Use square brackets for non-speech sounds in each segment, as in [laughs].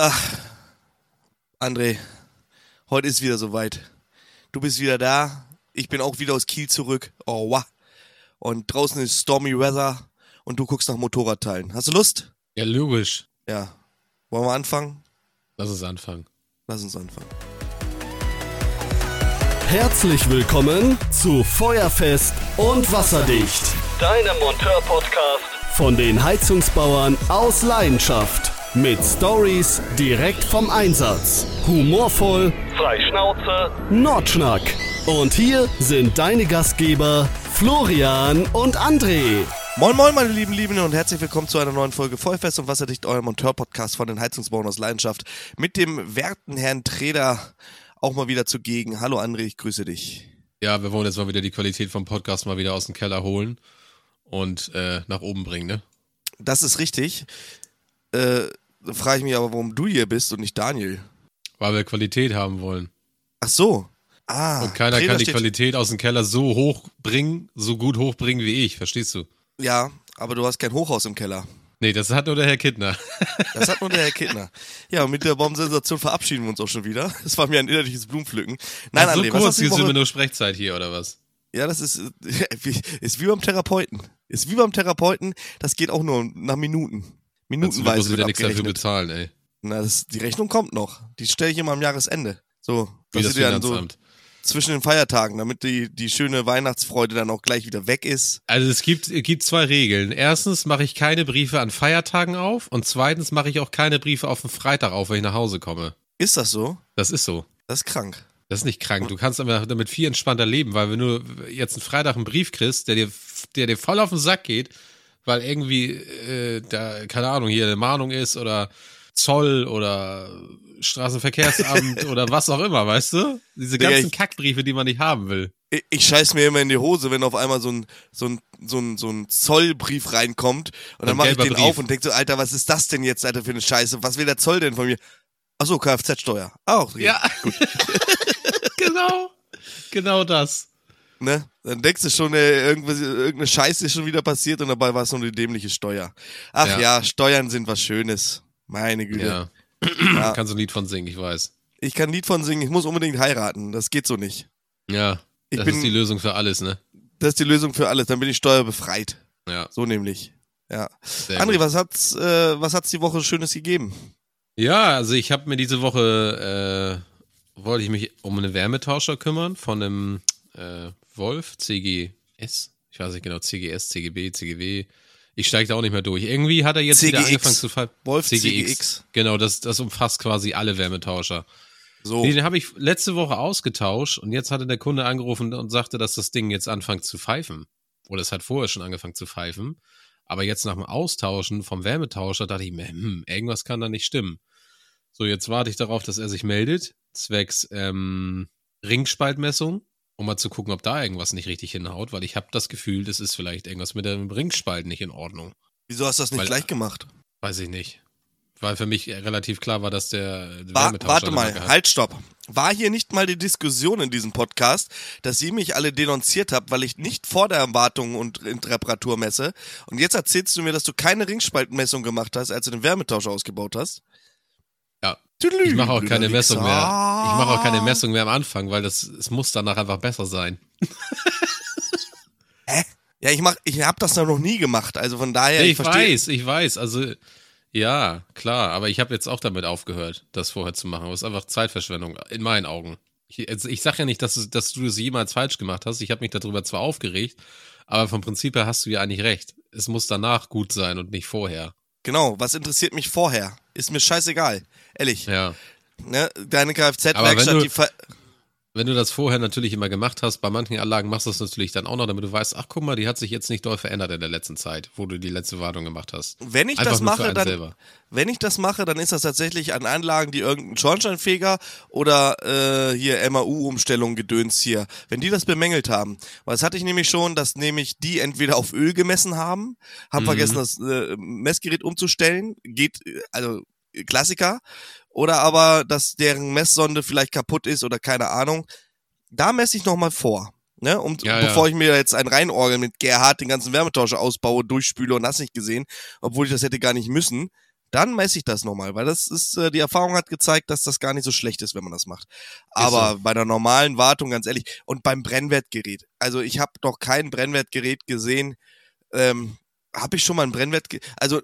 Ach, André, heute ist wieder soweit. Du bist wieder da. Ich bin auch wieder aus Kiel zurück. Oh, wow. Und draußen ist Stormy Weather und du guckst nach Motorradteilen. Hast du Lust? Ja, logisch. Ja. Wollen wir anfangen? Lass uns anfangen. Lass uns anfangen. Herzlich willkommen zu Feuerfest und Wasserdicht. Deinem Monteur-Podcast Von den Heizungsbauern aus Leidenschaft. Mit Stories direkt vom Einsatz. Humorvoll, frei Schnauze Nordschnack. Und hier sind deine Gastgeber Florian und André. Moin Moin, meine lieben Lieben und herzlich willkommen zu einer neuen Folge Feuerfest und Wasserdicht, euer Monteur-Podcast von den Heizungsbauern aus Leidenschaft mit dem werten Herrn Treder auch mal wieder zugegen. Hallo André, ich grüße dich. Ja, wir wollen jetzt mal wieder die Qualität vom Podcast mal wieder aus dem Keller holen und äh, nach oben bringen, ne? Das ist richtig. Äh, dann frage ich mich aber, warum du hier bist und nicht Daniel. Weil wir Qualität haben wollen. Ach so. Ah. Und keiner Treder kann die Qualität aus dem Keller so hoch bringen, so gut hochbringen wie ich, verstehst du? Ja, aber du hast kein Hochhaus im Keller. Nee, das hat nur der Herr Kittner. Das hat nur der Herr [laughs] Kittner. Ja, und mit der Bombensensation verabschieden wir uns auch schon wieder. Das war mir ein innerliches Blumenpflücken. Nein, Ach, so André, kurz, Woche? wir nur Sprechzeit hier, oder was? Ja, das ist, [laughs] ist wie beim Therapeuten. Ist wie beim Therapeuten, das geht auch nur nach Minuten. Du Minutenweise wird wieder nichts dafür bezahlen, ey. Na, das, die Rechnung kommt noch. Die stelle ich immer am Jahresende. So, Wie das dann so zwischen den Feiertagen, damit die, die schöne Weihnachtsfreude dann auch gleich wieder weg ist. Also es gibt, es gibt zwei Regeln. Erstens mache ich keine Briefe an Feiertagen auf und zweitens mache ich auch keine Briefe auf den Freitag auf, wenn ich nach Hause komme. Ist das so? Das ist so. Das ist krank. Das ist nicht krank. Du kannst aber damit viel entspannter leben, weil wenn du jetzt einen Freitag einen Brief kriegst, der dir, der dir voll auf den Sack geht, weil irgendwie äh, da, keine Ahnung, hier eine Mahnung ist oder Zoll oder Straßenverkehrsamt [laughs] oder was auch immer, weißt du? Diese ganzen ich- Kackbriefe, die man nicht haben will. Ich, ich scheiß mir immer in die Hose, wenn auf einmal so ein, so ein, so ein, so ein Zollbrief reinkommt und dann mache ich den Brief. auf und denk so, Alter, was ist das denn jetzt, Alter, für eine Scheiße? Was will der Zoll denn von mir? Ach so, Kfz-Steuer. Auch, Ja, gut. [laughs] genau. Genau das. Ne? Dann denkst du schon, äh, irgendwas, irgendeine Scheiße ist schon wieder passiert und dabei war es nur eine dämliche Steuer. Ach ja. Ja. Steuern sind was Schönes. Meine Güte. Ja. Ja. Kannst du ein Lied von singen, ich weiß. Ich kann ein Lied von singen, ich muss unbedingt heiraten. Das geht so nicht. Ja. Ich das bin- ist die Lösung für alles, ne? Das ist die Lösung für alles. Dann bin ich steuerbefreit. Ja. So nämlich. Ja. Sehr André, gut. was hat's, äh, was hat's die Woche Schönes gegeben? Ja, also ich habe mir diese Woche, äh, wollte ich mich um einen Wärmetauscher kümmern von einem äh, Wolf CGS. Ich weiß nicht genau, CGS, CGB, CGW. Ich steige da auch nicht mehr durch. Irgendwie hat er jetzt wieder CGX. angefangen zu fallen. Wolf CGX. Genau, das, das umfasst quasi alle Wärmetauscher. So. Nee, den habe ich letzte Woche ausgetauscht und jetzt hatte der Kunde angerufen und sagte, dass das Ding jetzt anfängt zu pfeifen. Oder es hat vorher schon angefangen zu pfeifen. Aber jetzt nach dem Austauschen vom Wärmetauscher dachte ich mir, hm, irgendwas kann da nicht stimmen. So, jetzt warte ich darauf, dass er sich meldet, zwecks ähm, Ringspaltmessung, um mal zu gucken, ob da irgendwas nicht richtig hinhaut, weil ich habe das Gefühl, das ist vielleicht irgendwas mit dem Ringspalt nicht in Ordnung. Wieso hast du das nicht Weil- gleich gemacht? Weiß ich nicht. Weil für mich relativ klar war, dass der Wa Wärmetauscher warte mal, hat. halt, stopp. War hier nicht mal die Diskussion in diesem Podcast, dass ihr mich alle denunziert habt, weil ich nicht vor der Wartung und Reparatur messe? Und jetzt erzählst du mir, dass du keine Ringspaltmessung gemacht hast, als du den Wärmetauscher ausgebaut hast? Ich mache auch keine Messung mehr. Ich mache auch keine Messung mehr am Anfang, weil das es muss danach einfach besser sein. [laughs] Hä? Ja, ich mach, ich hab das noch nie gemacht, also von daher, ich ich verstehe. weiß, ich weiß. Also ja, klar. Aber ich habe jetzt auch damit aufgehört, das vorher zu machen. Das ist einfach Zeitverschwendung in meinen Augen. Ich, ich sage ja nicht, dass, du- dass du es jemals falsch gemacht hast. Ich habe mich darüber zwar aufgeregt, aber vom Prinzip her hast du ja eigentlich recht. Es muss danach gut sein und nicht vorher. Genau, was interessiert mich vorher? Ist mir scheißegal. Ehrlich. Ja. Ne? Deine Kfz-Werkstatt, die ver Wenn du das vorher natürlich immer gemacht hast, bei manchen Anlagen machst du das natürlich dann auch noch, damit du weißt, ach guck mal, die hat sich jetzt nicht doll verändert in der letzten Zeit, wo du die letzte Wartung gemacht hast. Wenn ich Einfach das mache, dann, selber. wenn ich das mache, dann ist das tatsächlich an Anlagen, die irgendeinen Schornsteinfeger oder äh, hier MAU-Umstellung gedöns hier, wenn die das bemängelt haben. Weil das hatte ich nämlich schon, dass nämlich die entweder auf Öl gemessen haben, haben Mhm. vergessen, das äh, Messgerät umzustellen, geht, äh, also Klassiker, oder aber, dass deren Messsonde vielleicht kaputt ist oder keine Ahnung. Da messe ich nochmal vor. Ne, um, Ja, ja. bevor ich mir jetzt ein Reinorgel mit Gerhard den ganzen Wärmetauscher ausbaue, durchspüle und hast nicht gesehen, obwohl ich das hätte gar nicht müssen, dann messe ich das nochmal, weil das ist, äh, die Erfahrung hat gezeigt, dass das gar nicht so schlecht ist, wenn man das macht. Aber so. bei der normalen Wartung, ganz ehrlich, und beim Brennwertgerät, also ich habe noch kein Brennwertgerät gesehen, ähm, habe ich schon mal ein Brennwert, also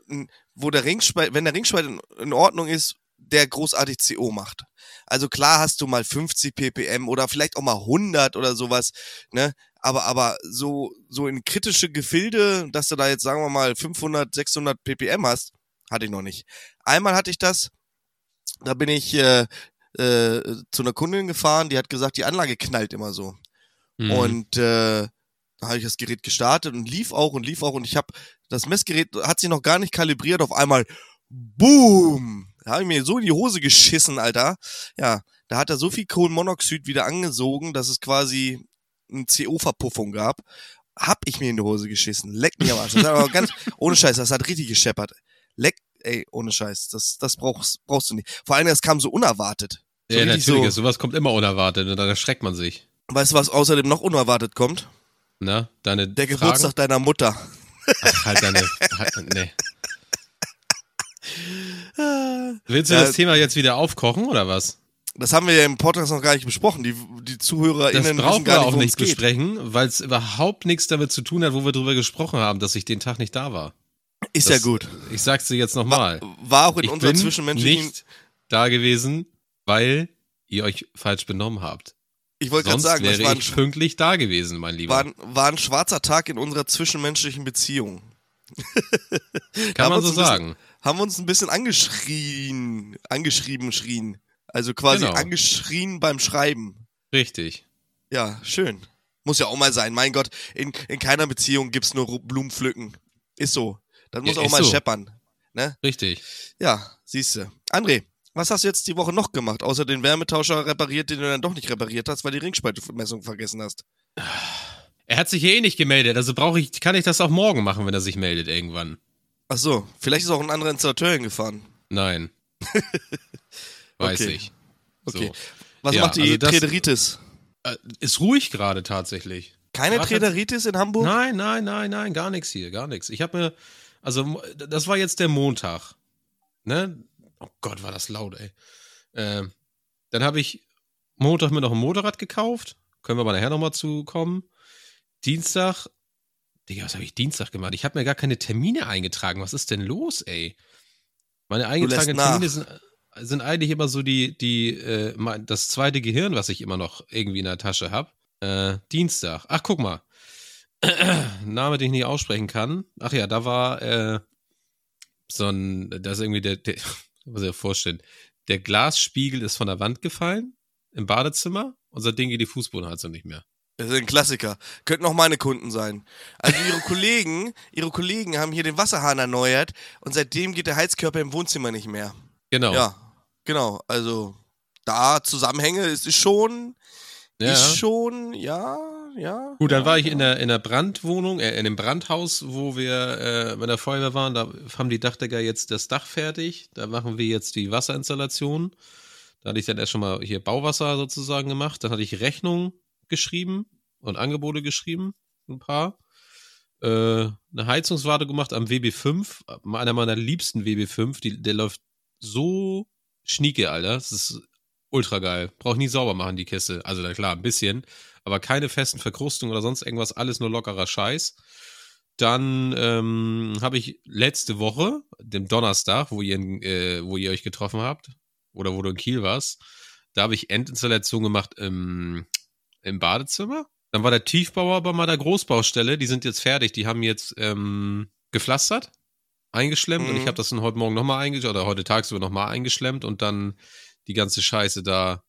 wo der Ringspalt, wenn der Ringspalt in, in Ordnung ist, der großartig CO macht. Also klar hast du mal 50 ppm oder vielleicht auch mal 100 oder sowas, ne? Aber aber so so in kritische Gefilde, dass du da jetzt sagen wir mal 500, 600 ppm hast, hatte ich noch nicht. Einmal hatte ich das, da bin ich äh, äh, zu einer Kundin gefahren, die hat gesagt, die Anlage knallt immer so. Mhm. Und äh, da habe ich das Gerät gestartet und lief auch und lief auch und ich habe das Messgerät hat sich noch gar nicht kalibriert, auf einmal boom, da habe ich mir so in die Hose geschissen, Alter. Ja, da hat er so viel Kohlenmonoxid wieder angesogen, dass es quasi eine CO-Verpuffung gab. Hab ich mir in die Hose geschissen. Leck mich am Arsch. Das hat aber ganz, [laughs] ohne Scheiß, das hat richtig gescheppert. Leck, ey, ohne Scheiß. Das, das brauchst, brauchst du nicht. Vor allem, das kam so unerwartet. So ja, natürlich. So, Sowas kommt immer unerwartet und dann erschreckt man sich. weißt du, was außerdem noch unerwartet kommt? Na, deine Der Fragen? Geburtstag deiner Mutter. Ach, halt deine. halt, nee. [laughs] Willst du das Thema jetzt wieder aufkochen oder was? Das haben wir ja im Podcast noch gar nicht besprochen. Die, die ZuhörerInnen Das brauchen wir nicht, auch nicht besprechen, weil es überhaupt nichts damit zu tun hat, wo wir drüber gesprochen haben, dass ich den Tag nicht da war. Ist Das- ja gut. Ich sag's dir jetzt nochmal. War auch in Ich unserer zwischenmenschlichen. nicht da gewesen, weil ihr euch falsch benommen habt. ich wollte gerade sagen, das wäre war ein, ich pünktlich da gewesen, mein Lieber. war, ein, war ein schwarzer Tag in unserer zwischenmenschlichen Beziehung. Kann [laughs] man so sagen. Haben wir uns ein bisschen angeschrien, angeschrieben, schrien. Also quasi Genau. angeschrien beim Schreiben. Richtig. Ja, schön. Muss ja auch mal sein. Mein Gott, in, in keiner Beziehung gibt's nur Ru- Blumenpflücken. Ist so. Das muss Ja, auch mal so. scheppern. Ne? Richtig. Ja, siehste. André, was hast du jetzt die Woche noch gemacht, außer den Wärmetauscher repariert, den du dann doch nicht repariert hast, weil die Ringspaltmessung vergessen hast? Er hat sich hier eh nicht gemeldet, also brauche ich, kann ich das auch morgen machen, wenn er sich meldet irgendwann. Ach so, vielleicht ist auch ein anderer Installateur hingefahren. Nein. [laughs] Weiß Okay. ich. Okay. So. Was Ja, macht die also das- Träderitis? Äh, Ist ruhig gerade tatsächlich. Keine War Träderitis in Hamburg? Nein, nein, nein, nein, gar nichts hier, gar nichts. Ich habe mir, also das war jetzt der Montag, ne? Oh Gott, war das laut, ey. Ähm, dann habe ich Montag mir noch ein Motorrad gekauft. Können wir aber nachher nochmal zu kommen. Dienstag, Digga, was habe ich Dienstag gemacht? Ich habe mir gar keine Termine eingetragen. Was ist denn los, ey? Meine eingetragenen. Termine sind, sind eigentlich immer so die, die, äh, mein- das zweite Gehirn, was ich immer noch irgendwie in der Tasche habe. Äh, Dienstag. Ach, guck mal. [clears throat] Name, den ich nicht aussprechen kann. Ach ja, da war äh, so ein, da ist irgendwie der, der [laughs] muss ich mir vorstellen, der Glasspiegel ist von der Wand gefallen im Badezimmer und seitdem geht die Fußbodenheizung nicht mehr. Das ist ein Klassiker. Könnten auch meine Kunden sein. Also ihre [laughs] Kollegen, ihre Kollegen haben hier den Wasserhahn erneuert und seitdem geht der Heizkörper im Wohnzimmer nicht mehr. Genau. Ja, genau. Also da Zusammenhänge, es ist schon, Ja. ist schon, ja, ja. Gut, dann ja, war ich ja. in der, in der Brandwohnung, äh, in dem Brandhaus, wo wir äh, bei der Feuerwehr waren. Da haben die Dachdecker jetzt das Dach fertig. Da machen wir jetzt die Wasserinstallation. Da hatte ich dann erst schon mal hier Bauwasser sozusagen gemacht. Dann hatte ich Rechnungen geschrieben und Angebote geschrieben, ein paar. Äh, eine Heizungswarte gemacht am WB5, einer meiner liebsten WB5. Die, der läuft so schnieke, Alter. Das ist ultra geil. Brauch nie sauber machen, die Kiste. Also, na klar, ein bisschen aber keine festen Verkrustungen oder sonst irgendwas, alles nur lockerer Scheiß. Dann ähm, habe ich letzte Woche, dem Donnerstag, wo ihr, äh, wo ihr euch getroffen habt, oder wo du in Kiel warst, da habe ich Endinstallation gemacht im, im Badezimmer. Dann war der Tiefbauer bei meiner Großbaustelle, die sind jetzt fertig, die haben jetzt ähm, gepflastert, eingeschlemmt und Mhm. ich habe das dann heute Morgen nochmal eingeschlemmt, oder heute tagsüber nochmal eingeschlemmt und dann die ganze Scheiße da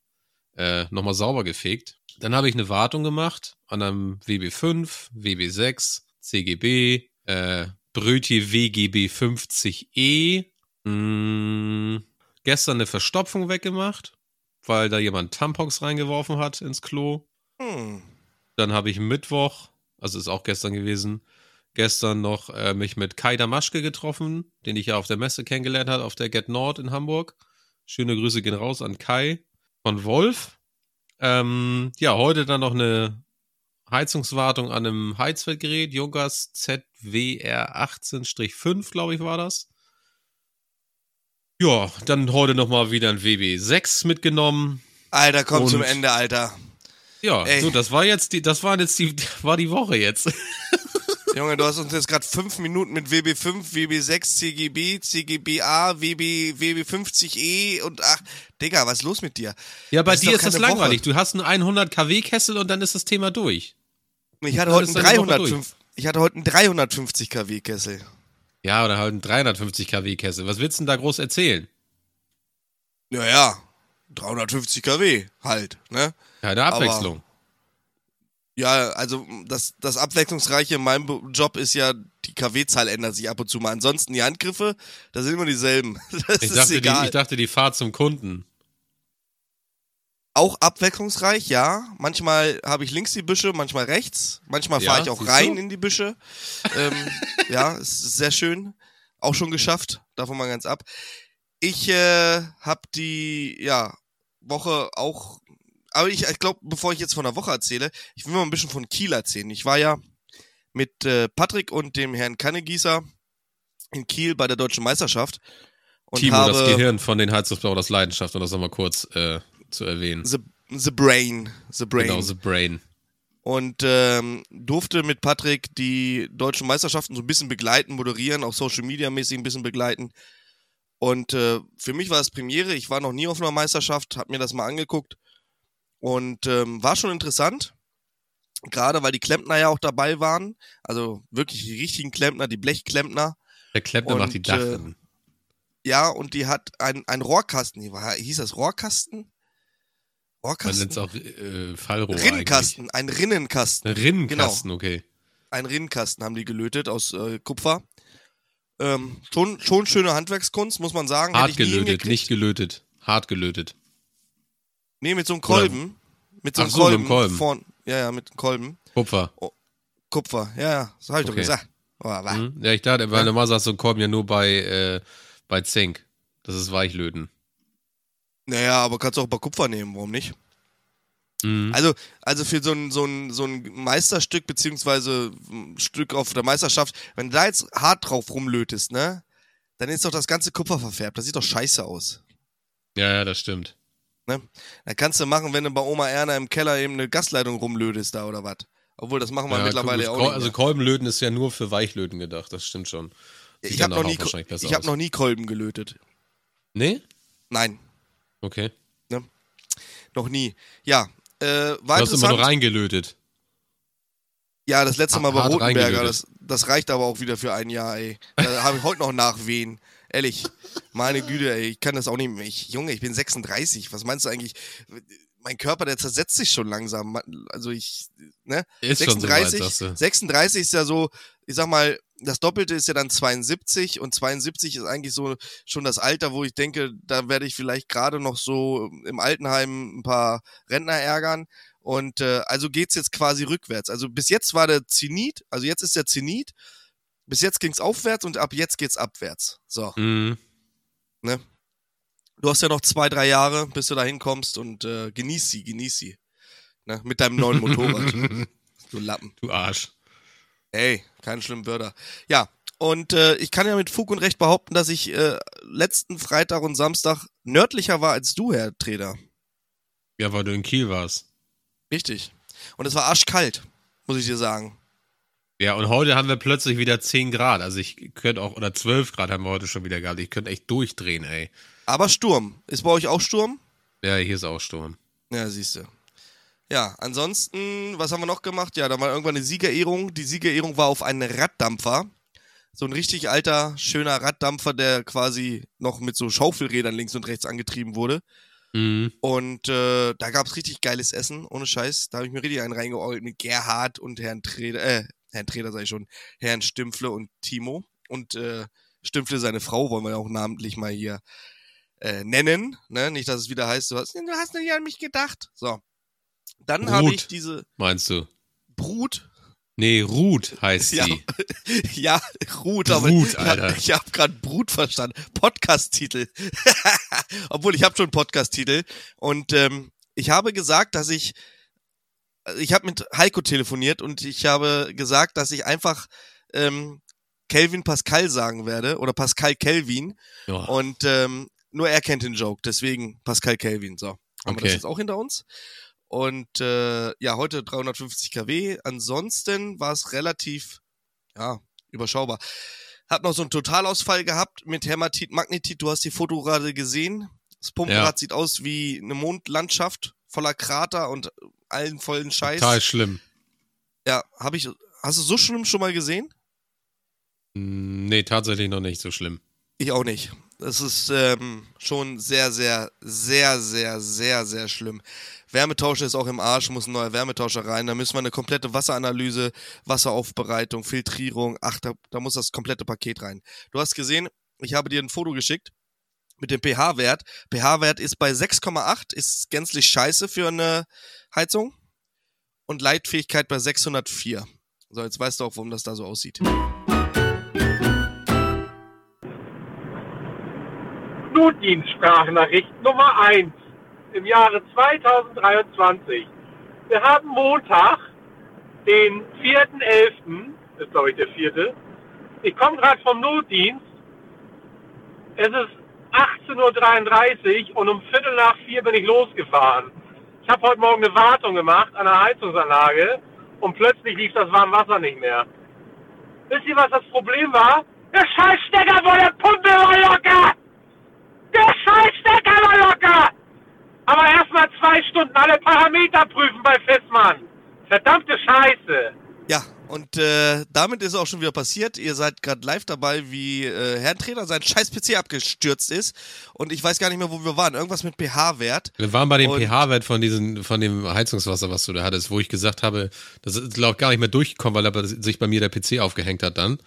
äh, nochmal sauber gefegt. Dann habe ich eine Wartung gemacht an einem WB5, WB6, CGB, äh, Brötje WGB 50E. Mm, gestern eine Verstopfung weggemacht, weil da jemand Tampons reingeworfen hat ins Klo. Hm. Dann habe ich Mittwoch, also ist auch gestern gewesen, gestern noch äh, mich mit Kai Damaschke getroffen, den ich ja auf der Messe kennengelernt habe, auf der Get Nord in Hamburg. Schöne Grüße gehen raus an Kai von Wolf. Ähm, ja, heute dann noch eine Heizungswartung an einem Heizwertgerät, Junkers ZWR 18-5, glaube ich, war das. Ja, dann heute nochmal wieder ein WB6 mitgenommen. Alter, komm Und- zum Ende, Alter. Ja, Ey. so, das war jetzt die, das war jetzt die, war die Woche jetzt. [laughs] Junge, du hast uns jetzt gerade fünf Minuten mit WB5, WB6, CGB, CGBA, WB, WB50E E und ach, Digga, was ist los mit dir? Ja, bei Das ist dir doch ist das langweilig. Du hast einen 100 kW Kessel und dann ist das Thema durch. Ich hatte heute ist einen deine Woche 305, ich hatte heute einen 350 kW Kessel. Ja, oder halt einen 350 kW Kessel. Was willst du denn da groß erzählen? Naja, 350 kW halt, ne? Keine Abwechslung. Ja, also das, das Abwechslungsreiche in meinem Job ist ja, die KW-Zahl ändert sich ab und zu mal. Ansonsten die Handgriffe, da sind immer dieselben. [laughs] Das ich, dachte, die, ich dachte, die Fahrt zum Kunden. auch abwechslungsreich, ja. Manchmal habe ich links die Büsche, manchmal rechts. Manchmal Ja, fahre ich auch rein du? in die Büsche. ähm, [laughs] ja, es ist sehr schön. Auch schon geschafft. Davon mal ganz ab. Ich äh, habe die ja, Woche auch. Aber ich, ich glaube, bevor ich jetzt von der Woche erzähle, ich will mal ein bisschen von Kiel erzählen. Ich war ja mit äh, Patrick und dem Herrn Kannegießer in Kiel bei der deutschen Meisterschaft. Und Timo, habe das Gehirn von den Heizungsbau, das Leidenschaft, um das nochmal kurz äh, zu erwähnen. The, the Brain. The Brain. Genau, The Brain. und ähm, durfte mit Patrick die deutschen Meisterschaften so ein bisschen begleiten, moderieren, auch Social Media mäßig ein bisschen begleiten. Und äh, für mich war es Premiere. Ich war noch nie auf einer Meisterschaft, habe mir das mal angeguckt und ähm, war schon interessant. Gerade weil die Klempner ja auch dabei waren, also wirklich die richtigen Klempner, die Blechklempner. Der Klempner macht die Und, äh, Dachrinnen. Ja, und die hat ein, ein Rohrkasten. Wie war- Hieß das Rohrkasten? Man Rohrkasten? nennt es auch äh, Fallrohr Rinnenkasten, ein Rinnenkasten. eigentlich. Rinnenkasten, okay. Ein Rinnenkasten haben die gelötet aus äh, Kupfer. Ähm, schon, schon schöne Handwerkskunst, muss man sagen. Hart gelötet, nicht gelötet. Hart gelötet. Nee, mit so einem Kolben. Mit so Ach einem so, mit Kolben. dem Kolben. Vorn, ja, ja, mit einem Kolben. Kupfer. Kupfer. Ja, ja, das habe ich doch Okay. gesagt. Oh, wa- Hm? Ja, ich dachte, weil normal sagst du einen Kolben ja nur bei, äh, bei Zink. Das ist Weichlöten. Naja, aber kannst du auch bei Kupfer nehmen, warum nicht? Mhm. Also, also für so ein, so ein, so ein Meisterstück, beziehungsweise ein Stück auf der Meisterschaft, wenn du da jetzt hart drauf rumlötest, ne? Dann ist doch das ganze Kupfer verfärbt. Das sieht doch scheiße aus. Ja, ja, das stimmt. Ne? Da kannst du machen, wenn du bei Oma Erna im Keller eben eine Gasleitung rumlötest da oder was. Obwohl, das machen wir Ja, mittlerweile guck, auch nicht. Also mehr. Kolbenlöten ist ja nur für Weichlöten gedacht, das stimmt schon. Sieht ich habe noch, nie, ich hab noch nie Kolben gelötet. Nee? Nein, Okay. noch nie. Ja, äh, war Du hast immer nur reingelötet. ja, das letzte Mal bei Hart Rotenberger, das, das reicht aber auch wieder für ein Jahr, ey. Da habe ich heute noch Nachwehen. Ehrlich, meine Güte, ey, ich kann das auch nicht mehr. Ich, Junge, ich bin 36. Was meinst du eigentlich? Mein Körper, der zersetzt sich schon langsam. Also ich, ne? Ist schon so 36, weit, sagst du. 36 ist ja so, ich sag mal, das Doppelte ist ja dann 72 und 72 ist eigentlich so schon das Alter, wo ich denke, da werde ich vielleicht gerade noch so im Altenheim ein paar Rentner ärgern. Und äh, also geht's jetzt quasi rückwärts. Also bis jetzt war der Zenit, also jetzt ist der Zenit, bis jetzt ging's aufwärts und ab jetzt geht's abwärts. So, Mhm. du hast ja noch zwei, drei Jahre, bis du da hinkommst und äh, genieß sie, genieß sie. Ne? Mit deinem neuen Motorrad. [laughs] du Lappen. Du Arsch. Ey, keine schlimmen Wörter. Ja, und äh, ich kann ja mit Fug und Recht behaupten, dass ich äh, letzten Freitag und Samstag nördlicher war als du, Herr Treder. Ja, weil du in Kiel warst. Richtig. Und es war arschkalt, muss ich dir sagen. Ja, und heute haben wir plötzlich wieder 10 Grad. Also ich könnte auch, oder 12 Grad haben wir heute schon wieder gehabt. Ich könnte echt durchdrehen, ey. Aber Sturm. Ist bei euch auch Sturm? Ja, hier ist auch Sturm. Ja, siehst du. Ja, ansonsten, was haben wir noch gemacht? Ja, da war irgendwann eine Siegerehrung. Die Siegerehrung war auf einen Raddampfer. So ein richtig alter, schöner Raddampfer, der quasi noch mit so Schaufelrädern links und rechts angetrieben wurde. Mhm. Und äh, da gab's richtig geiles Essen, ohne Scheiß. Da habe ich mir richtig einen reingeordnet mit Gerhard und Herrn Treder, äh, Herrn Treder sag ich schon, Herrn Stimpfle und Timo. Und äh, Stimpfle, seine Frau, wollen wir ja auch namentlich mal hier äh, nennen. Ne? Nicht, dass es wieder heißt, du hast, du hast nicht an mich gedacht. So. Dann habe ich diese Meinst du? Brut. Nee, Ruth heißt Ja, sie. [laughs] ja, Ruth, aber Brut, Alter. ich habe gerade Brut verstanden. Podcast-Titel. [laughs] Obwohl, ich habe schon Podcast-Titel. Und ähm, ich habe gesagt, dass ich, ich habe mit Heiko telefoniert und ich habe gesagt, dass ich einfach ähm, Kelvin Pascal sagen werde oder Pascal Kelvin. Ja. Und ähm, nur er kennt den Joke, deswegen Pascal Kelvin. So, haben wir Okay. das jetzt auch hinter uns. Und äh, ja, heute 350 kW. Ansonsten war es relativ, ja, überschaubar. Hab noch so einen Totalausfall gehabt mit Hämatit, Magnetit. Du hast die Foto gerade gesehen. Das Pumpenrad sieht aus wie eine Mondlandschaft voller Krater und allen vollen Scheiß. Total schlimm. Ja, habe ich. Hast du so schlimm schon mal gesehen? Hm, Nee, tatsächlich noch nicht so schlimm. Ich auch nicht. Das ist ähm, schon sehr, sehr, sehr, sehr, sehr, sehr schlimm. Wärmetauscher ist auch im Arsch, muss ein neuer Wärmetauscher rein. Da müssen wir eine komplette Wasseranalyse, Wasseraufbereitung, Filtrierung. Ach, da, da muss das komplette Paket rein. Du hast gesehen, ich habe dir ein Foto geschickt mit dem pH-Wert. pH-Wert ist bei 6,8, ist gänzlich scheiße für eine Heizung. Und Leitfähigkeit bei 604. So, jetzt weißt du auch, warum das da so aussieht. Notdienstsprachnachricht Nummer 1 im Jahre 2023. Wir haben Montag, den 4.11., ist glaube ich der vierte. Ich komme gerade vom Notdienst. Es ist 18.33 Uhr und um Viertel nach vier bin ich losgefahren. Ich habe heute Morgen eine Wartung gemacht an der Heizungsanlage und plötzlich lief das Warmwasser nicht mehr. Wisst ihr, was das Problem war? Der Scheißstecker von der Pumpe war locker! Der Scheißstecker war locker! Aber erstmal zwei Stunden alle Parameter prüfen bei Fissmann. Verdammte Scheiße! Ja, und äh, damit ist auch schon wieder passiert. Ihr seid gerade live dabei, wie äh, Herrn Trainer sein scheiß PC abgestürzt ist. Und ich weiß gar nicht mehr, wo wir waren. Irgendwas mit pH-Wert. Wir waren bei dem pH-Wert von diesen, von dem Heizungswasser, was du da hattest, wo ich gesagt habe, das ist, glaube ich, gar nicht mehr durchgekommen, weil aber sich bei mir der PC aufgehängt hat dann.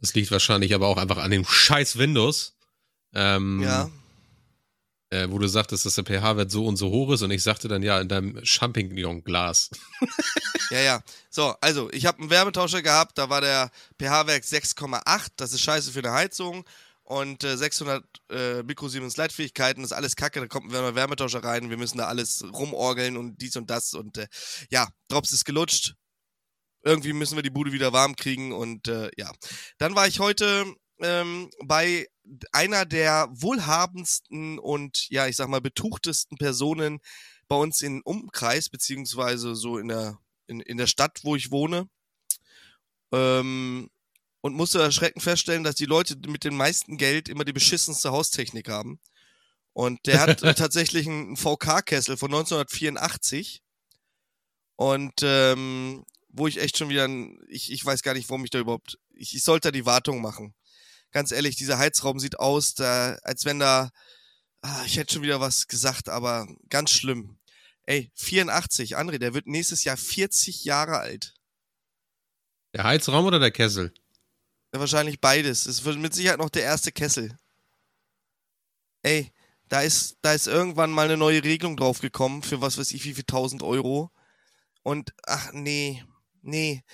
Das liegt wahrscheinlich aber auch einfach an dem scheiß Windows. Ähm, Ja. Äh, wo du sagtest, dass der pH-Wert so und so hoch ist und ich sagte dann ja in deinem Champignon-Glas. [laughs] Ja, ja. So, also, ich habe einen Wärmetauscher gehabt, da war der pH-Wert 6,8. Das ist scheiße für eine Heizung. Und äh, 600 äh, Mikrosiemens Leitfähigkeiten, das ist alles kacke. Da kommt ein Wärme- Wärmetauscher rein. Wir müssen da alles rumorgeln und dies und das. Und äh, ja, Drops ist gelutscht. Irgendwie müssen wir die Bude wieder warm kriegen. Und äh, ja. Dann war ich heute ähm, bei einer der wohlhabendsten und ja, ich sag mal, betuchtesten Personen bei uns im Umkreis, beziehungsweise so in der, in, in der Stadt, wo ich wohne. Ähm, und musste erschreckend feststellen, dass die Leute mit dem meisten Geld immer die beschissenste Haustechnik haben. Und der hat [laughs] tatsächlich einen VK-Kessel von 1984. Und ähm, wo ich echt schon wieder, ich, ich weiß gar nicht, warum ich da überhaupt, ich, ich sollte da die Wartung machen. Ganz ehrlich, dieser Heizraum sieht aus, da, als wenn da, ah, ich hätte schon wieder was gesagt, aber ganz schlimm. Ey, 84, André, der wird nächstes Jahr 40 Jahre alt. Der Heizraum oder der Kessel? Ja, wahrscheinlich beides. Es wird mit Sicherheit noch der erste Kessel. Ey, da ist, da ist irgendwann mal eine neue Regelung draufgekommen für was weiß ich wie viel tausend Euro. Und ach nee, nee.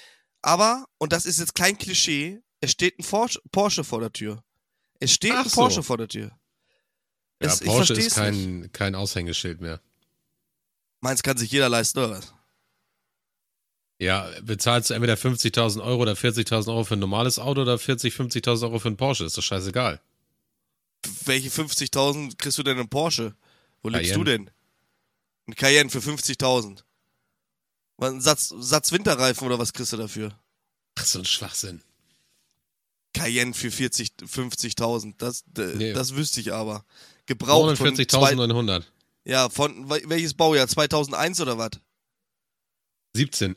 Aber, und das ist jetzt kein Klischee, es steht ein Porsche, Porsche vor der Tür. Es steht Ach ein so. Porsche vor der Tür. Ja, Es- Porsche ist kein, kein Aushängeschild mehr. Meins kann sich jeder leisten, oder was? Ja, bezahlst du entweder 50.000 Euro oder 40.000 Euro für ein normales Auto oder 40, 50.000 Euro für ein Porsche, ist doch scheißegal. Welche 50.000 kriegst du denn im Porsche? Wo lebst Cayenne. du denn? Ein Cayenne für 50.000. Was, Ein Satz, Satz Winterreifen oder was kriegst du dafür? Ach, so ein Schwachsinn. Cayenne für 40, 50.000. Das, Nee. das wüsste ich aber. Gebraucht von zwei, 49.900. Ja, von wel- welches Baujahr? 2001 oder was? 17.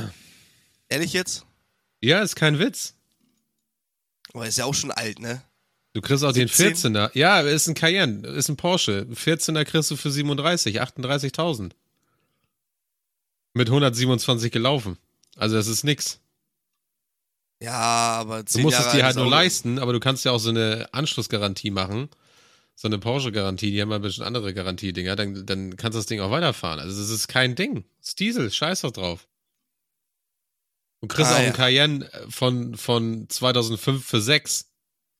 [clears throat] Ehrlich jetzt? Ja, ist kein Witz. Aber ist ja auch schon alt, ne? Du kriegst auch 17? den 14er. Ja, ist ein Cayenne, ist ein Porsche. Ein 14er kriegst du für 37, 38.000. Mit 127 gelaufen. Also das ist nix. Ja, aber Du 10 musst Jahre es dir alt halt nur leisten, aber du kannst ja auch so eine Anschlussgarantie machen. So eine Porsche-Garantie, die haben ja ein bisschen andere Garantiedinger, dann, dann kannst du das Ding auch weiterfahren. Also es ist kein Ding. Es ist Diesel, scheiß doch drauf. Du kriegst Ah, auch ja. einen Cayenne von, von 2005 für 6,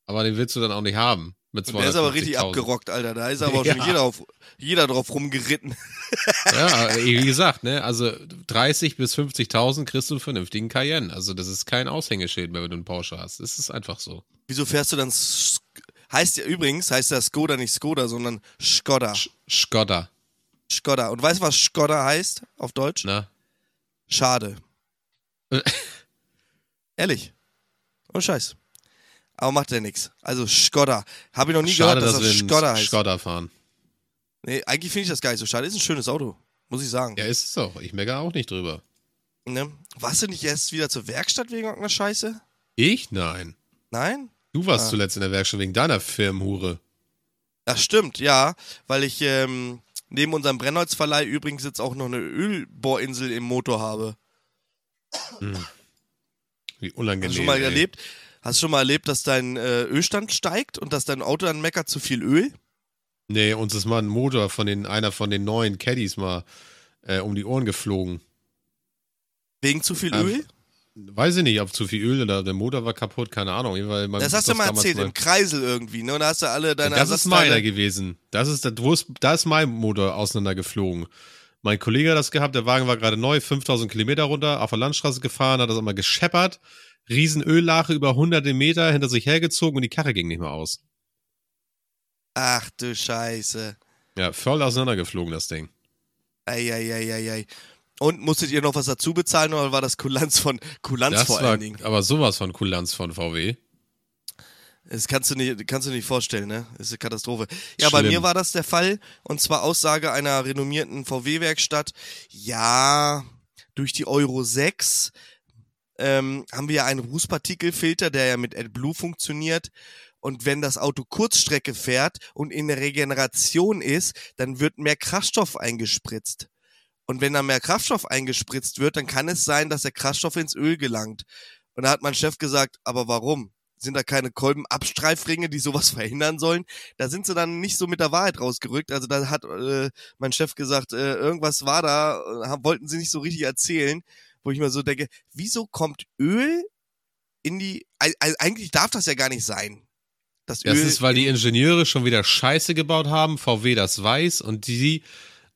aber den willst du dann auch nicht haben. Mit Und der ist aber richtig 250.000. abgerockt, Alter. Da ist aber [laughs] auch schon Ja. jeder, auf, jeder drauf rumgeritten. [laughs] Ja, wie gesagt, ne, also 30 bis 50.000 kriegst du einen vernünftigen Cayenne. Also das ist kein Aushängeschild mehr, wenn du einen Porsche hast. Das ist einfach so. Wieso fährst du dann... Sk- Heißt ja übrigens, heißt ja Skoda nicht Skoda, sondern Skoda. Sch Skoda, Skoda. Und weißt du, was Skoda heißt auf Deutsch? ne? Schade. [laughs] Ehrlich. Oh Scheiß. Aber macht ja nichts. Also Skoda. Habe ich noch nie Schade, gehört, dass dass das Skoda heißt. Skoda fahren. Nee, eigentlich finde ich das gar nicht so schade. Ist ein schönes Auto. Muss ich sagen. Ja, ist es auch. Ich meckere auch nicht drüber. Ne? Warst du nicht erst wieder zur Werkstatt wegen irgendeiner Scheiße? Ich? Nein. Nein? Du warst Ah. zuletzt in der Werkstatt wegen deiner Firmenhure. Das stimmt, ja. Weil ich ähm, neben unserem Brennholzverleih übrigens jetzt auch noch eine Ölbohrinsel im Motor habe. Wie unangenehm. Hast du schon mal ey. erlebt? Hast du schon mal erlebt, dass dein äh, Ölstand steigt und dass dein Auto dann meckert zu viel Öl? Nee, uns ist mal ein Motor von den, einer von den neuen Caddies mal äh, um die Ohren geflogen. Wegen zu viel Ähm, Öl? Weiß ich nicht, ob zu viel Öl oder der Motor war kaputt, keine Ahnung. Jedenfalls, man- Das hast du mal erzählt, im Kreisel irgendwie, ne? Und da hast du alle deine Das ist meiner gewesen. Das ist, ist, da ist mein Motor auseinandergeflogen. Mein Kollege hat das gehabt, der Wagen war gerade neu, 5000 Kilometer runter, auf der Landstraße gefahren, hat das einmal gescheppert, riesen Öllache über hunderte Meter hinter sich hergezogen und die Karre ging nicht mehr aus. Ach du Scheiße. Ja, voll auseinandergeflogen, das Ding. Eieieiei. Und musstet ihr noch was dazu bezahlen oder war das Kulanz von Kulanz Das vor war allen Dingen? aber sowas von Kulanz von VW. Das kannst du nicht, kannst du nicht vorstellen, ne? Das ist eine Katastrophe. Ja, bei Schlimm. mir war das der Fall. Und zwar Aussage einer renommierten VW-Werkstatt. Ja, durch die Euro 6 ähm, haben wir ja einen Rußpartikelfilter, der ja mit AdBlue funktioniert. Und wenn das Auto Kurzstrecke fährt und in der Regeneration ist, dann wird mehr Kraftstoff eingespritzt. Und wenn da mehr Kraftstoff eingespritzt wird, dann kann es sein, dass der Kraftstoff ins Öl gelangt. Und da hat mein Chef gesagt, aber warum? Sind da keine Kolbenabstreifringe, die sowas [laughs] verhindern sollen? Da sind sie dann nicht so mit der Wahrheit rausgerückt. Also da hat äh, mein Chef gesagt, äh, irgendwas war da, äh, wollten sie nicht so richtig erzählen, wo ich mir so denke, wieso kommt Öl in die, also eigentlich darf das ja gar nicht sein. Das Das Öl ist, weil die Ingenieure schon wieder Scheiße gebaut haben, VW das weiß und die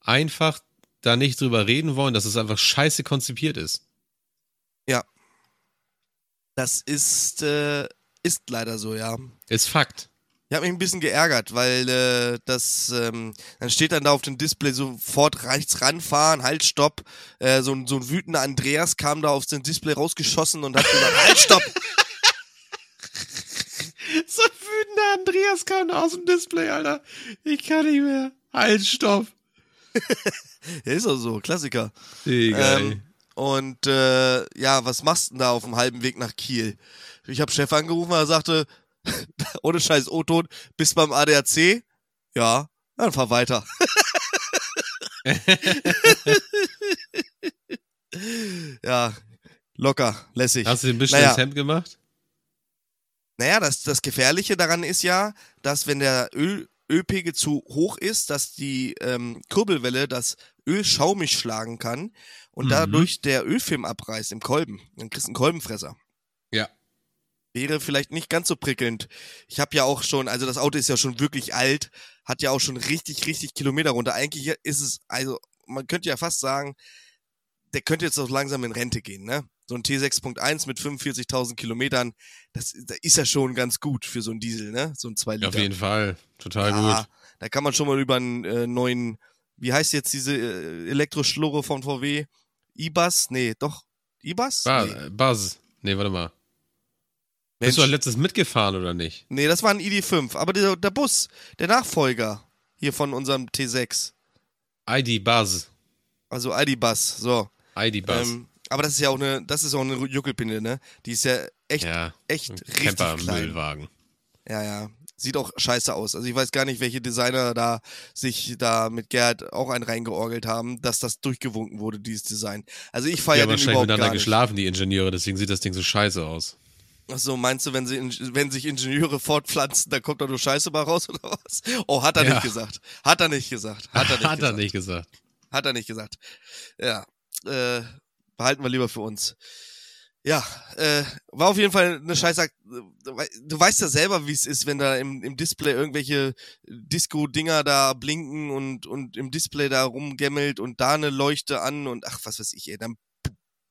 einfach da nicht drüber reden wollen, dass es einfach scheiße konzipiert ist. das ist, äh, ist leider so, ja. Ist Fakt. Ich habe mich ein bisschen geärgert, weil äh, das, ähm, dann steht dann da auf dem Display sofort rechts ranfahren, halt, stopp. Äh, so, ein- so ein wütender Andreas kam da auf dem Display rausgeschossen und hat gesagt, halt, stopp. [laughs] So wütender Andreas kam aus dem Display, Alter. Ich kann nicht mehr. Halt, stopp. [laughs] Ja, ist auch so, Klassiker. Ey. Ähm, und äh, ja, was machst du denn da auf dem halben Weg nach Kiel? Ich habe Chef angerufen, er sagte, [laughs] ohne Scheiß O-Ton, bist beim ADAC? Ja, dann fahr weiter. [laughs] ja, locker, lässig. Hast du ein bisschen naja. ins Hemd gemacht? Naja, das, das Gefährliche daran ist ja, dass wenn der Öl, Ölpegel zu hoch ist, dass die ähm, Kurbelwelle das Öl schaumig schlagen kann und Mhm. dadurch der Ölfilm abreißt im Kolben. Dann kriegst du einen Kolbenfresser. Ja. Wäre vielleicht nicht ganz so prickelnd. Ich habe ja auch schon, also das Auto ist ja schon wirklich alt, hat ja auch schon richtig, richtig Kilometer runter. Eigentlich ist es, also man könnte ja fast sagen, der könnte jetzt auch langsam in Rente gehen, ne? So ein T6.1 mit 45.000 Kilometern, das, das ist ja schon ganz gut für so einen Diesel, ne? So ein 2 Liter. Auf jeden Fall. Total ja, gut. Da kann man schon mal über einen äh, neuen, wie heißt jetzt diese äh, Elektroschlurre von VW? IBAS? Nee, doch. IBAS? Ba Nee. Buzz. Nee, warte mal. Mensch. Bist du letztes mitgefahren oder nicht? nee, das war ein ID5. Aber der, der Bus, der Nachfolger hier von unserem T6. ID Buzz. Also ID-Bus, so. ID Buzz. Ähm, aber das ist ja auch eine, das ist auch eine Juckelpinde, ne? Die ist ja echt, ja. echt richtig klein. Camper-Müllwagen. Ja, ja. Sieht auch scheiße aus. Also ich weiß gar nicht, welche Designer da sich da mit Gerd auch einen reingeorgelt haben, dass das durchgewunken wurde, dieses Design. Also ich Die feiere haben den wahrscheinlich überhaupt miteinander gar nicht. geschlafen, die Ingenieure, deswegen sieht das Ding so scheiße aus. So, meinst du, wenn, sie, wenn sich Ingenieure fortpflanzen, dann kommt da nur Scheiße mal raus oder was? Oh, hat er Ja. nicht gesagt. Hat er nicht gesagt. Hat er nicht [laughs] Hat gesagt. er nicht gesagt. Hat er nicht gesagt. Ja. Äh, behalten wir lieber für uns. Ja, äh, war auf jeden Fall eine Scheiße. Du weißt ja selber, wie es ist, wenn da im, im Display irgendwelche Disco-Dinger da blinken und, und im Display da rumgemmelt und da eine Leuchte an und ach, was weiß ich, ey, dann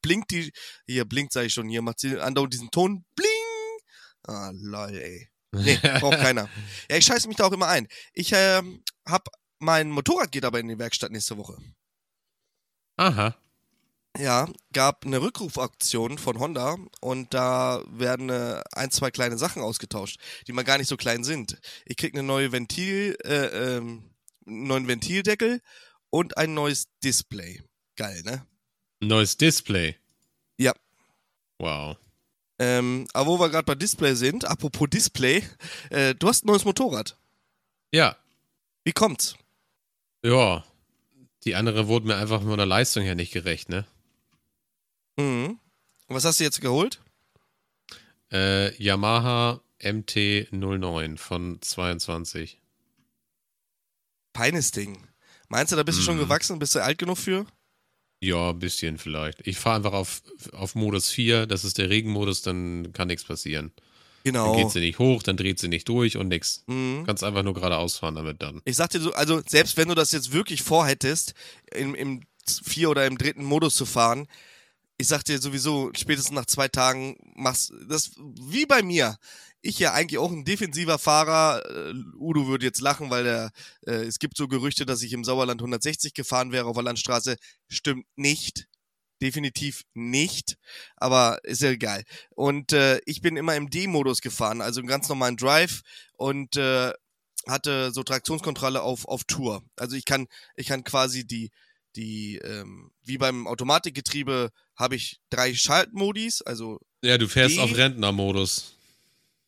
blinkt die, hier blinkt, sag ich schon, hier macht sie andauernd diesen Ton, bling! Ah, lol, ey. Nee, [laughs] braucht keiner. Ja, ich scheiße mich da auch immer ein. Ich äh, hab, mein Motorrad geht aber in die Werkstatt nächste Woche. Aha. Ja, gab eine Rückrufaktion von Honda und da werden äh, ein, zwei kleine Sachen ausgetauscht, die mal gar nicht so klein sind. Ich krieg eine neue Ventil, äh, ähm, einen neuen Ventildeckel und ein neues Display. Geil, ne? Neues Display. Ja. Wow. Ähm, aber wo wir gerade bei Display sind, apropos Display, äh, du hast ein neues Motorrad. Ja. Wie kommt's? Ja. Die andere wurde mir einfach von der Leistung her nicht gerecht, ne? Mhm. Und was hast du jetzt geholt? Äh, Yamaha MT-09 von 22. Feines Ding. Meinst du, da bist du schon Mhm. gewachsen? Bist du alt genug für? Ja, ein bisschen vielleicht. Ich fahre einfach auf, auf Modus 4, das ist der Regenmodus, dann kann nichts passieren. Dann Genau. geht sie nicht hoch, dann dreht sie nicht durch und nix. Mhm. Kannst einfach nur geradeaus fahren damit dann. Ich sag dir so, also selbst wenn du das jetzt wirklich vorhättest, im, im vier oder im dritten Modus zu fahren, ich sag dir sowieso, spätestens nach zwei Tagen machst das wie bei mir. Ich ja eigentlich auch ein defensiver Fahrer. Äh, Udo würde jetzt lachen, weil der, äh, es gibt so Gerüchte, dass ich im Sauerland 160 gefahren wäre auf der Landstraße. Stimmt nicht. Definitiv nicht. Aber ist ja egal. Und äh, ich bin immer im D-Modus gefahren, also im ganz normalen Drive und äh, hatte so Traktionskontrolle auf, auf Tour. Also ich kann, ich kann quasi die, die, ähm, wie beim Automatikgetriebe habe ich drei Schaltmodis, also Ja, du fährst Die- auf Rentnermodus.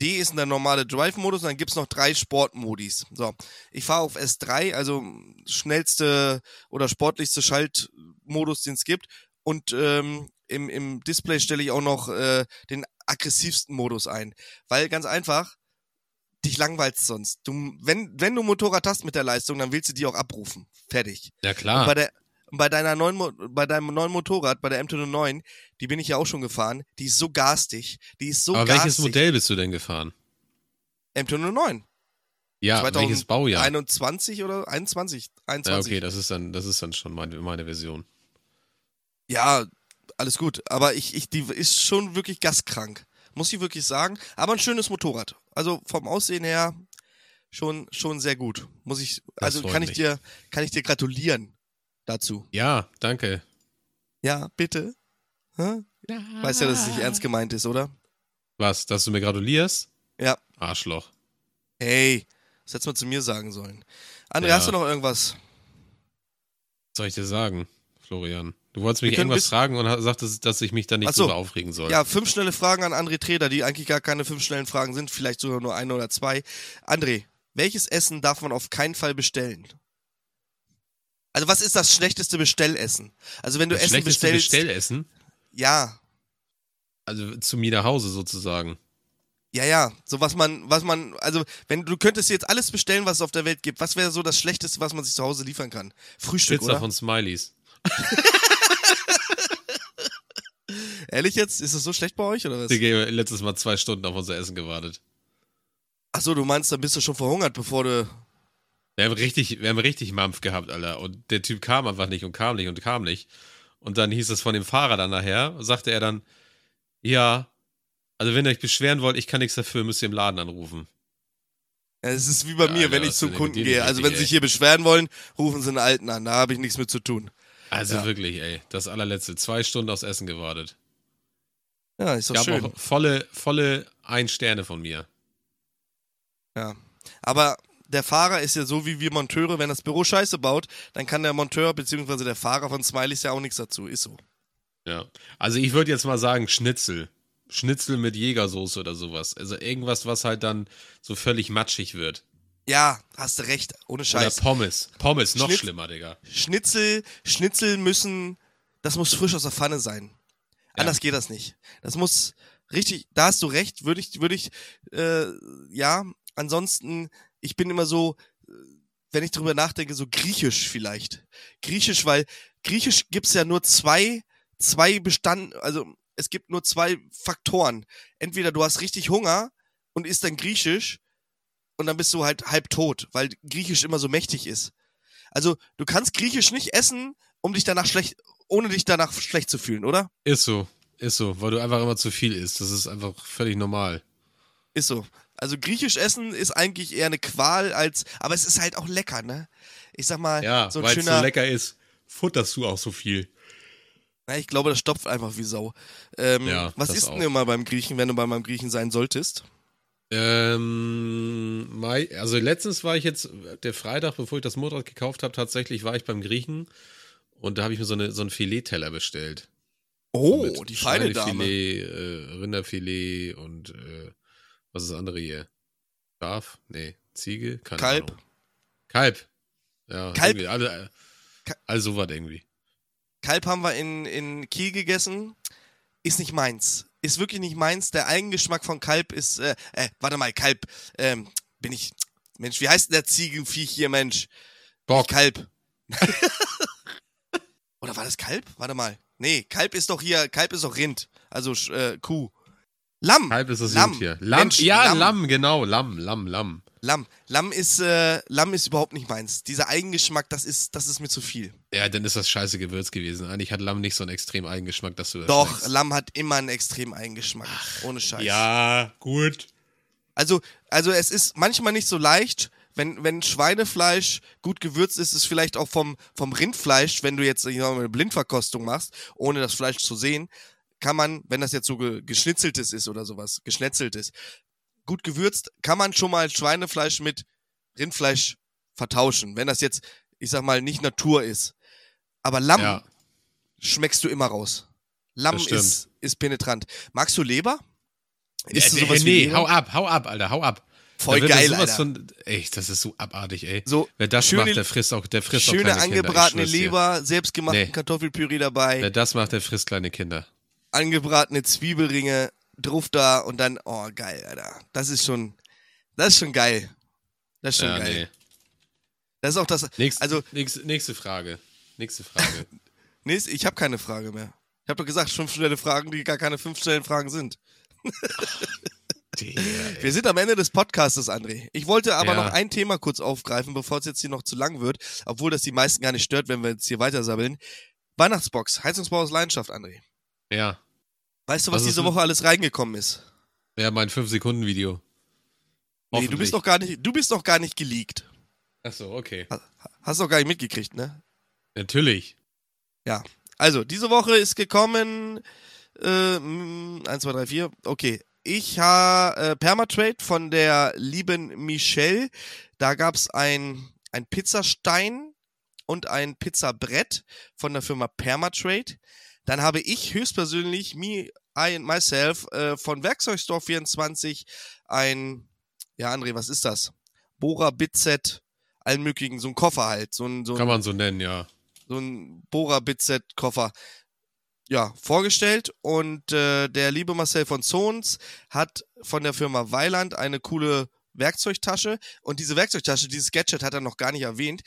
D ist der normale Drive-Modus und dann gibt's noch drei Sportmodis. So, ich fahre auf S3, also schnellste oder sportlichste Schaltmodus, den es gibt. Und ähm, im, im Display stelle ich auch noch äh, den aggressivsten Modus ein. Weil ganz einfach, dich langweilst sonst. Du, wenn, wenn du Motorrad hast mit der Leistung, dann willst du die auch abrufen. Fertig. Ja Und klar. bei der bei deiner neuen Mo bei deinem neuen Motorrad, bei der MT-09, die bin ich ja auch schon gefahren, die ist so garstig, die ist so Aber garstig. welches Modell bist du denn gefahren? MT-09. Ja, welches Baujahr? 21 oder 21? 21. Ja, okay, das ist dann, das ist dann schon meine, meine Version. Ja, alles gut. Aber ich, ich, die ist schon wirklich gaskrank. Muss ich wirklich sagen. Aber ein schönes Motorrad. Also vom Aussehen her schon, schon sehr gut. Muss ich, Das also kann ich mich. dir, kann ich dir gratulieren dazu. Ja, danke. Ja, bitte. Hä? Weißt ja, dass es nicht ernst gemeint ist, oder? Was, dass du mir gratulierst? Ja. Arschloch. Hey, das hättest du mal zu mir sagen sollen. André, Ja. hast du noch irgendwas? Was soll ich dir sagen, Florian? Du wolltest mich irgendwas fragen und sagtest, dass ich mich da nicht so. drüber aufregen soll. Ja, fünf schnelle Fragen an André Treder, die eigentlich gar keine fünf schnellen Fragen sind, vielleicht sogar nur eine oder zwei. André, welches Essen darf man auf keinen Fall bestellen? Also was ist das schlechteste Bestellessen? Also wenn du das Essen schlechteste bestellst, Bestellessen? ja, Also zu mir nach Hause sozusagen. ja, ja, so was man, was man, also wenn du könntest jetzt alles bestellen, was es auf der Welt gibt, was wäre so das Schlechteste, was man sich zu Hause liefern kann? Frühstück, Pizza oder? von Smileys. [laughs] Ehrlich jetzt, ist es so schlecht bei euch oder was? Digga, ich hab letztes Mal zwei Stunden auf unser Essen gewartet. Ach so, du meinst, dann bist du schon verhungert, bevor du Wir haben richtig, wir haben richtig Mampf gehabt, Alter. Und der Typ kam einfach nicht und kam nicht und kam nicht. Und dann hieß es von dem Fahrer dann nachher, sagte er dann, ja, also wenn ihr euch beschweren wollt, ich kann nichts dafür, müsst ihr im Laden anrufen. Ja, Es ist wie bei mir, Alter, wenn ich zum Kunden gehe. Also wenn sie sich hier beschweren wollen, rufen sie einen Alten an. Da habe ich nichts mit zu tun. Also Ja. wirklich, ey, das allerletzte. Zwei Stunden aufs Essen gewartet. Ja, ist doch Gab schön. auch volle, volle ein Sterne von mir. Ja. Aber der Fahrer ist ja so wie wir Monteure, wenn das Büro Scheiße baut, dann kann der Monteur bzw. der Fahrer von Smileys ja auch nichts dazu. Ist so. Ja. Also ich würde jetzt mal sagen Schnitzel. Schnitzel mit Jägersoße oder sowas. Also irgendwas, was halt dann so völlig matschig wird. Ja, hast du recht. Ohne Scheiß. Oder Pommes. Pommes, noch Schnitz- schlimmer, Digga. Schnitzel, Schnitzel müssen, das muss frisch aus der Pfanne sein. Anders geht das nicht. Das muss richtig, da hast du recht, würde ich, würde ich, äh, ja, ansonsten, ich bin immer so, äh, wenn ich drüber nachdenke, so griechisch vielleicht. Griechisch, weil griechisch gibt's ja nur zwei, zwei Bestand, also es gibt nur zwei Faktoren. Entweder du hast richtig Hunger und isst dann Griechisch und dann bist du halt halb tot, weil Griechisch immer so mächtig ist. Also du kannst Griechisch nicht essen, um dich danach schlecht, ohne dich danach schlecht zu fühlen, oder? Ist so. Ist so, weil du einfach immer zu viel isst. Das ist einfach völlig normal. Ist so. Also Griechisch essen ist eigentlich eher eine Qual als, aber es ist halt auch lecker, ne? Ich sag mal, Ja, so ein weil es schöner, so lecker ist, futterst du auch so viel. Na, ich glaube, das stopft einfach wie Sau. Ähm, Ja, was das isst denn auch. immer beim Griechen, wenn du bei meinem Griechen sein solltest? Ähm, also letztens war ich jetzt, der Freitag, bevor ich das Motorrad gekauft habe, tatsächlich war ich beim Griechen und da habe ich mir so, eine, so einen Filetteller bestellt. Oh, Mit die feine Dame. Äh, Rinderfilet und äh, was ist das andere hier? Schaf? Nee, Ziege? Keine Kalb? Ahnung. Kalb. Ja, Kalb? alle, Ka- also was irgendwie. Kalb haben wir in, in Kiel gegessen. Ist nicht meins. Ist wirklich nicht meins. Der Eigengeschmack von Kalb ist, äh, äh, warte mal, Kalb, ähm, bin ich, Mensch, wie heißt denn der Ziegenviech hier, Mensch? Bock. Kalb. [laughs] Oder war das Kalb? Warte mal. Nee, Kalb ist doch hier, Kalb ist doch Rind. Also äh, Kuh. Lamm. Kalb ist das Lamm. Jungtier. Lamm, Mensch, ja, Lamm. Lamm. genau, Lamm, Lamm, Lamm. Lamm. Lamm ist, äh, Lamm ist überhaupt nicht meins. Dieser Eigengeschmack, das ist, das ist mir zu viel. Ja, dann ist das scheiße Gewürz gewesen. Eigentlich hat Lamm nicht so einen extrem Eigengeschmack, dass du das Doch, schmeckst. Lamm hat immer einen extrem Eigengeschmack. Ohne Scheiß. Ja, gut. Also, also es ist manchmal nicht so leicht, wenn, wenn Schweinefleisch gut gewürzt ist, ist vielleicht auch vom, vom Rindfleisch, wenn du jetzt eine Blindverkostung machst, ohne das Fleisch zu sehen, kann man, wenn das jetzt so ge geschnitzeltes ist oder sowas, geschnetzeltes, gut gewürzt, kann man schon mal Schweinefleisch mit Rindfleisch vertauschen, wenn das jetzt, ich sag mal, nicht Natur ist. Aber Lamm Ja, schmeckst du immer raus. Lamm ist, ist penetrant. Magst du Leber? Ist äh, sowas wie nee, hau ab, hau ab, Alter, hau ab. Voll geil, Alter. Von, echt, das ist so abartig, ey. So Wer das schöne- macht, der frisst auch, der frisst auch Schöne kleine Kinder, ich angebratene. Leber, selbstgemachten Nee. Kartoffelpüree dabei, Wer das macht, der frisst kleine Kinder. Angebratene Zwiebelringe, drauf da und dann, oh geil, Alter. Das ist schon, das ist schon geil. Das ist schon Ja, geil. nee. Das ist auch das, Nächst, also, nächste, nächste Frage. Nächste Frage. [laughs] nee, ich habe keine Frage mehr. Ich habe doch gesagt, fünf schnelle Fragen, die gar keine fünf schnellen Fragen sind. [laughs] Wir sind am Ende des Podcastes, André. Ich wollte aber Ja. noch ein Thema kurz aufgreifen, bevor es jetzt hier noch zu lang wird, obwohl das die meisten gar nicht stört, wenn wir jetzt hier weiter sabbeln. Weihnachtsbox, Heizungsbau aus Leidenschaft, André. ja. Weißt du, was, ist diese Woche alles reingekommen ist? Ja, mein 5-Sekunden-Video. Nee, du bist doch gar nicht, du bist doch gar nicht geleakt. Achso, okay. Ha- Hast doch gar nicht mitgekriegt, ne? Natürlich. Ja. Also, diese Woche ist gekommen, äh, 1, 2, 3, 4, okay. Ich habe äh, Permatrade von der lieben Michelle. Da gab's ein, ein Pizzastein und ein Pizzabrett von der Firma Permatrade. Dann habe ich höchstpersönlich, me, I and myself, äh, von Werkzeugstore 24 ein, ja André, was ist das? Bohrer Bitset, allen möglichen, so ein Koffer halt, so ein, so ein Kann man so nennen, ja. so ein Bora Bitset Koffer ja, vorgestellt und äh, der liebe Marcel von Zons hat von der Firma Weiland eine coole Werkzeugtasche und diese Werkzeugtasche, dieses Gadget hat er noch gar nicht erwähnt,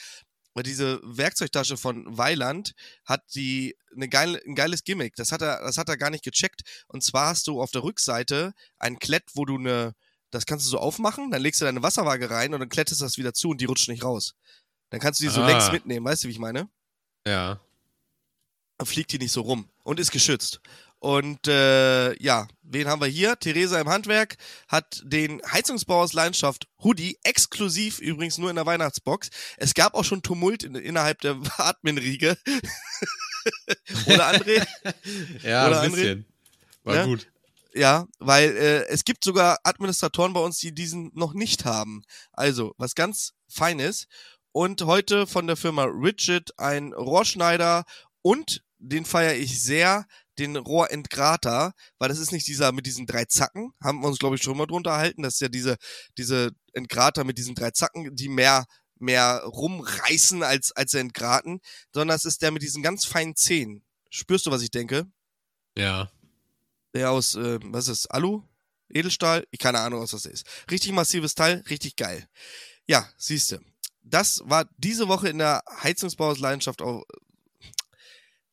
diese Werkzeugtasche von Weiland hat die eine geile, ein geiles Gimmick. Das hat er, das hat er gar nicht gecheckt. Und zwar hast du auf der Rückseite ein Klett, wo du eine, das kannst du so aufmachen, dann legst du deine Wasserwaage rein und dann klettest das wieder zu und die rutscht nicht raus. Dann kannst du die so Ah. längs mitnehmen, weißt du, wie ich meine? Ja. Dann fliegt die nicht so rum und ist geschützt. Und äh, ja, wen haben wir hier? Theresa im Handwerk hat den Heizungsbau aus Leidenschaft Hoodie, exklusiv übrigens nur in der Weihnachtsbox. Es gab auch schon Tumult in, innerhalb der [laughs] Admin-Riege. [laughs] Oder André? [laughs] Ja, Oder ein André? bisschen. War Ne? gut. Ja, weil äh, es gibt sogar Administratoren bei uns, die diesen noch nicht haben. Also, was ganz Feines. Und heute von der Firma Rigid ein Rohrschneider und den feiere ich sehr, den Rohrentgrater, weil das ist nicht dieser mit diesen drei Zacken, haben wir uns glaube ich schon mal drunter erhalten, das ist ja diese diese Entgrater mit diesen drei Zacken, die mehr mehr rumreißen als als entgraten, sondern es ist der mit diesen ganz feinen Zähnen. Spürst du, was ich denke? Ja. Der aus, äh, was ist das, Alu? Edelstahl? Ich keine Ahnung, was das ist. Richtig massives Teil, richtig geil. Ja, siehste. Das war diese Woche in der Heizungsbauhausleidenschaft auch.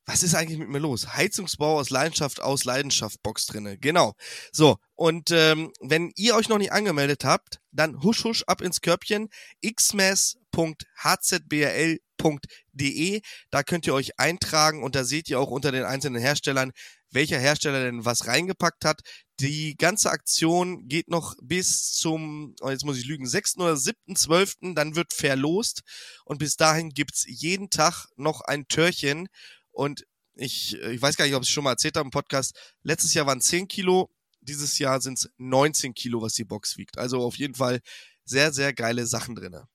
Was ist eigentlich mit mir los? Heizungsbau aus Leidenschaft, aus Leidenschaft Box drinne. Genau. So, und ähm, wenn ihr euch noch nicht angemeldet habt, dann husch husch ab ins Körbchen xmas.hzbrl.de. Da könnt ihr euch eintragen und da seht ihr auch unter den einzelnen Herstellern, welcher Hersteller denn was reingepackt hat. Die ganze Aktion geht noch bis zum, oh, jetzt muss ich lügen, 6. oder 7.12., dann wird verlost und bis dahin gibt's jeden Tag noch ein Törchen und ich, ich weiß gar nicht, ob ich es schon mal erzählt habe im Podcast, letztes Jahr waren 10 Kilo, dieses Jahr sind es 19 Kilo, was die Box wiegt. Also auf jeden Fall sehr, sehr geile Sachen drinne.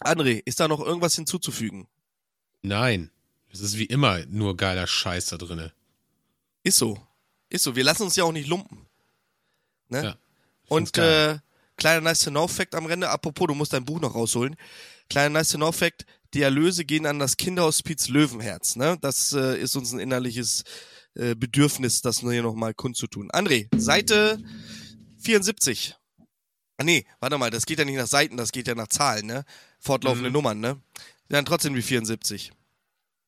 André, ist da noch irgendwas hinzuzufügen? Nein. Es ist wie immer nur geiler Scheiß da drinne. Ist so. Ist so. Wir lassen uns ja auch nicht lumpen. Ne? Ja. Und äh, kleiner nice to know Fact am Rande, apropos, du musst dein Buch noch rausholen. Kleiner nice to know Fact, die Erlöse gehen an das Kinderhospiz Löwenherz. Ne? Das äh, ist uns ein innerliches äh, Bedürfnis, das nur hier nochmal kundzutun. André, Seite 74. Ah nee, warte mal, das geht ja nicht nach Seiten, das geht ja nach Zahlen, ne? Fortlaufende Mhm. Nummern, ne? Dann trotzdem die 74.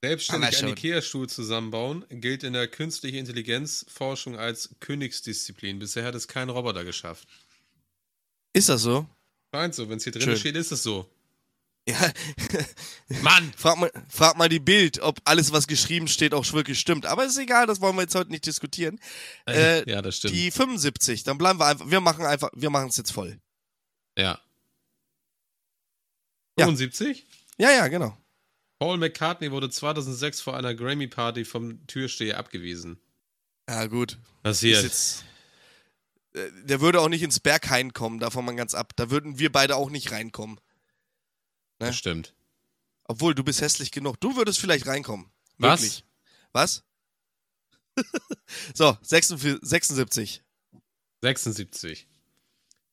Selbstständig einen. Ikea-Stuhl zusammenbauen gilt in der künstlichen Intelligenzforschung als Königsdisziplin. Bisher hat es kein Roboter geschafft. Ist das so? Scheint so, wenn es hier drin Schön. steht, ist es so. Ja, [laughs] Mann! frag mal, frag mal die Bild, ob alles, was geschrieben steht, auch wirklich stimmt. Aber ist egal, das wollen wir jetzt heute nicht diskutieren. Äh, ja, das stimmt. Die 75, dann bleiben wir einfach, wir machen einfach, wir machen es jetzt voll. ja. Ja. 75? Ja, ja, genau. Paul McCartney wurde 2006 vor einer Grammy-Party vom Türsteher abgewiesen. Ja, gut. Ist Passiert. jetzt, äh, der würde auch nicht ins Berghain kommen, davon mal ganz ab. Da würden wir beide auch nicht reinkommen. Ne? Das stimmt. Obwohl, du bist hässlich genug. Du würdest vielleicht reinkommen. Was? Wirklich. Was? [laughs] so, 46, 76. 76.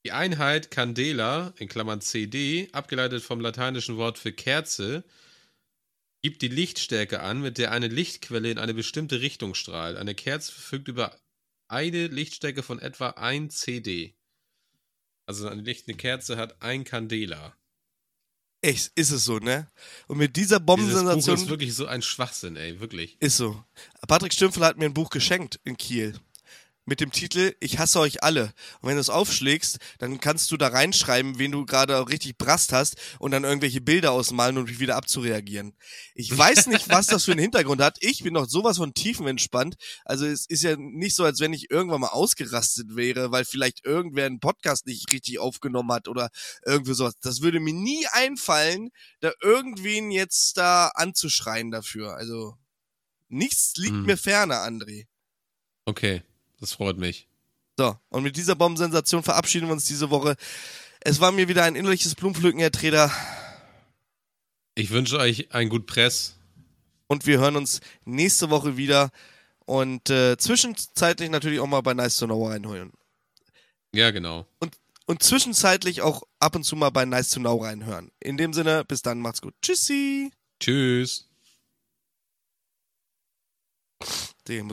Die Einheit Candela, in Klammern CD, abgeleitet vom lateinischen Wort für Kerze, gibt die Lichtstärke an, mit der eine Lichtquelle in eine bestimmte Richtung strahlt. Eine Kerze verfügt über eine Lichtstärke von etwa 1 CD. Also eine, Licht, eine Kerze hat ein Candela. Echt, ist es so, ne? Und mit dieser Dieses Buch Bombensensation ist wirklich so ein Schwachsinn, ey, wirklich. Ist so. Patrick Stümpfel hat mir ein Buch geschenkt in Kiel. Mit dem Titel Ich hasse euch alle. Und wenn du es aufschlägst, dann kannst du da reinschreiben, wen du gerade richtig brast hast und dann irgendwelche Bilder ausmalen und wieder abzureagieren. Ich weiß [laughs] nicht, was das für einen Hintergrund hat. Ich bin noch sowas von tiefenentspannt. Also es ist ja nicht so, als wenn ich irgendwann mal ausgerastet wäre, weil vielleicht irgendwer einen Podcast nicht richtig aufgenommen hat oder irgendwie sowas. Das würde mir nie einfallen, da irgendwen jetzt da anzuschreien dafür. Also Nichts liegt Hm. mir ferner, André. Okay, das freut mich. So, und mit dieser Bombensensation verabschieden wir uns diese Woche. Es war mir wieder ein innerliches Blumenpflücken, Herr Treder. Ich wünsche euch ein gut Press. Und wir hören uns nächste Woche wieder. Und äh, zwischenzeitlich natürlich auch mal bei Nice to Know reinholen. Ja, genau. Und zwischenzeitlich auch ab und zu mal bei Nice to Know reinhören. In dem Sinne, bis dann, macht's gut. Tschüssi. Tschüss.